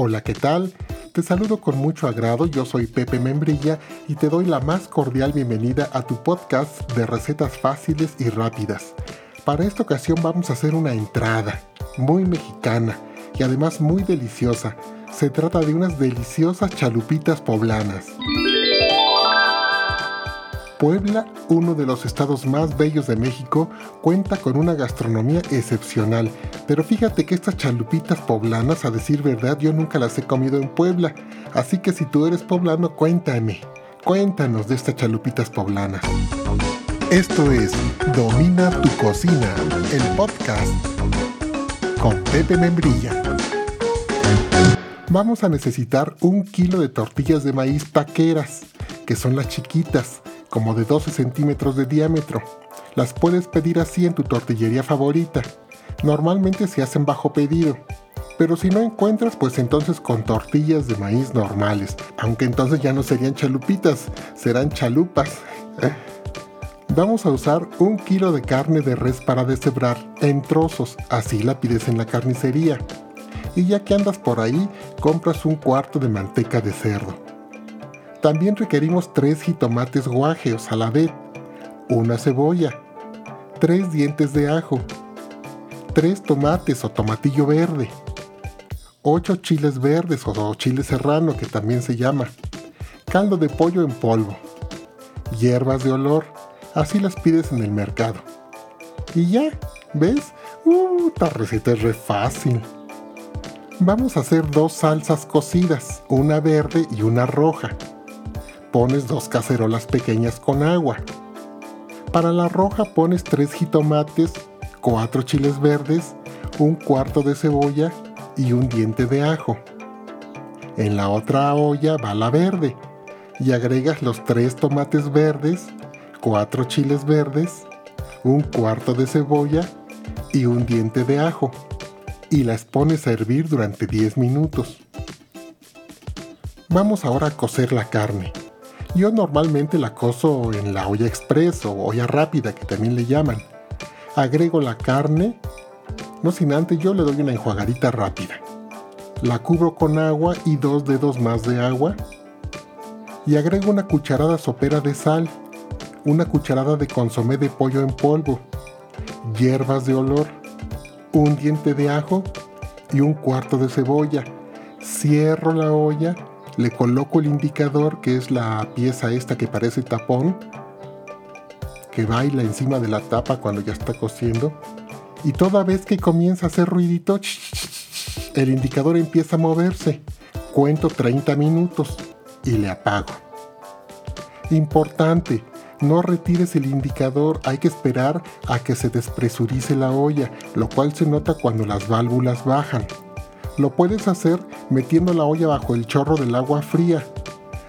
Hola, ¿qué tal? Te saludo con mucho agrado, yo soy Pepe Membrilla y te doy la más cordial bienvenida a tu podcast de recetas fáciles y rápidas. Para esta ocasión vamos a hacer una entrada muy mexicana y además muy deliciosa. Se trata de unas deliciosas chalupitas poblanas. Puebla, uno de los estados más bellos de México, cuenta con una gastronomía excepcional, pero fíjate que estas chalupitas poblanas, a decir verdad, yo nunca las he comido en Puebla, así que si tú eres poblano, cuéntame, cuéntanos de estas chalupitas poblanas. Esto es Domina tu cocina, el podcast con Pepe Membrilla. Vamos a necesitar un kilo de tortillas de maíz taqueras, que son las chiquitas, como de 12 centímetros de diámetro. Las puedes pedir así en tu tortillería favorita. Normalmente se hacen bajo pedido. Pero si no encuentras, pues entonces con tortillas de maíz normales. Aunque entonces ya no serían chalupitas, serán chalupas. Vamos a usar un kilo de carne de res para deshebrar en trozos, así la pides en la carnicería. Y ya que andas por ahí, compras un cuarto de manteca de cerdo también requerimos tres jitomates guajeos a la vez, una cebolla, tres dientes de ajo, tres tomates o tomatillo verde, ocho chiles verdes o chile serrano que también se llama, caldo de pollo en polvo, hierbas de olor, así las pides en el mercado. Y ya, ¿ves? Uh, esta receta es re fácil. Vamos a hacer dos salsas cocidas, una verde y una roja pones dos cacerolas pequeñas con agua. Para la roja pones tres jitomates, cuatro chiles verdes, un cuarto de cebolla y un diente de ajo. En la otra olla va la verde y agregas los tres tomates verdes, cuatro chiles verdes, un cuarto de cebolla y un diente de ajo y las pones a hervir durante 10 minutos. Vamos ahora a cocer la carne. Yo normalmente la cozo en la olla express o olla rápida que también le llaman. Agrego la carne, no sin antes yo le doy una enjuagadita rápida. La cubro con agua y dos dedos más de agua. Y agrego una cucharada sopera de sal, una cucharada de consomé de pollo en polvo, hierbas de olor, un diente de ajo y un cuarto de cebolla. Cierro la olla le coloco el indicador, que es la pieza esta que parece tapón, que baila encima de la tapa cuando ya está cociendo. Y toda vez que comienza a hacer ruidito, el indicador empieza a moverse. Cuento 30 minutos y le apago. Importante, no retires el indicador, hay que esperar a que se despresurice la olla, lo cual se nota cuando las válvulas bajan. Lo puedes hacer metiendo la olla bajo el chorro del agua fría,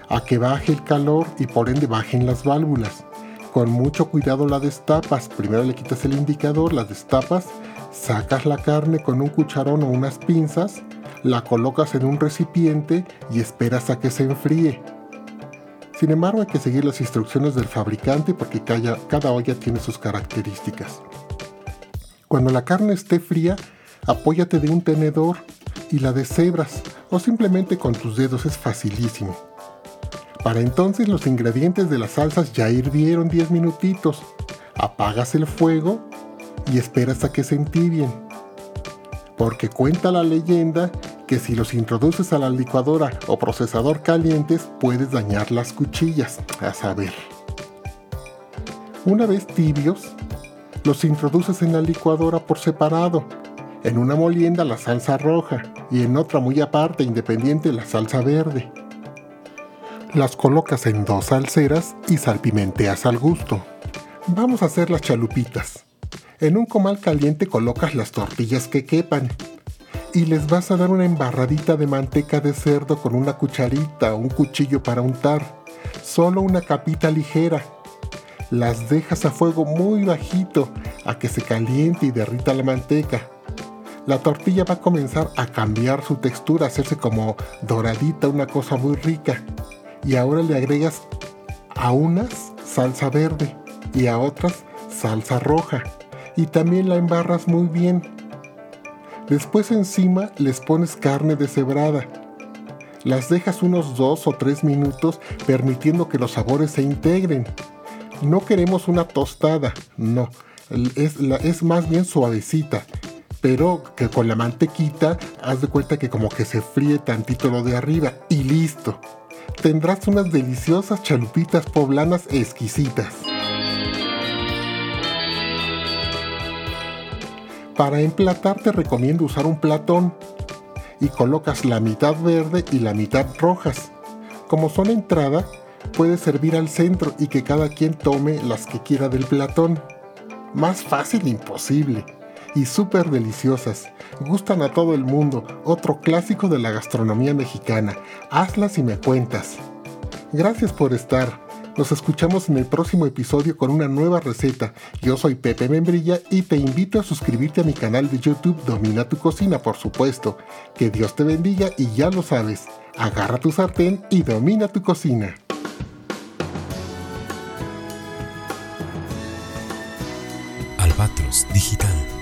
a que baje el calor y por ende bajen las válvulas. Con mucho cuidado la destapas, primero le quitas el indicador, la destapas, sacas la carne con un cucharón o unas pinzas, la colocas en un recipiente y esperas a que se enfríe. Sin embargo hay que seguir las instrucciones del fabricante porque cada, cada olla tiene sus características. Cuando la carne esté fría, apóyate de un tenedor y la deshebras o simplemente con tus dedos es facilísimo. Para entonces los ingredientes de las salsas ya hirvieron 10 minutitos. Apagas el fuego y esperas a que se entibien. Porque cuenta la leyenda que si los introduces a la licuadora o procesador calientes puedes dañar las cuchillas, a saber. Una vez tibios, los introduces en la licuadora por separado en una molienda la salsa roja y en otra muy aparte independiente la salsa verde. Las colocas en dos salseras y salpimenteas al gusto. Vamos a hacer las chalupitas. En un comal caliente colocas las tortillas que quepan y les vas a dar una embarradita de manteca de cerdo con una cucharita o un cuchillo para untar. Solo una capita ligera. Las dejas a fuego muy bajito a que se caliente y derrita la manteca la tortilla va a comenzar a cambiar su textura, a hacerse como doradita, una cosa muy rica. Y ahora le agregas a unas salsa verde y a otras salsa roja. Y también la embarras muy bien. Después encima les pones carne deshebrada. Las dejas unos 2 o 3 minutos permitiendo que los sabores se integren. No queremos una tostada, no, es, es más bien suavecita, pero que con la mantequita haz de cuenta que como que se fríe tantito lo de arriba y listo. Tendrás unas deliciosas chalupitas poblanas exquisitas. Para emplatar te recomiendo usar un platón y colocas la mitad verde y la mitad rojas. Como son entrada, puedes servir al centro y que cada quien tome las que quiera del platón. Más fácil imposible. Y súper deliciosas. Gustan a todo el mundo. Otro clásico de la gastronomía mexicana. Hazlas y me cuentas. Gracias por estar. Nos escuchamos en el próximo episodio con una nueva receta. Yo soy Pepe Membrilla y te invito a suscribirte a mi canal de YouTube Domina tu cocina, por supuesto. Que Dios te bendiga y ya lo sabes. Agarra tu sartén y domina tu cocina. Albatros Digital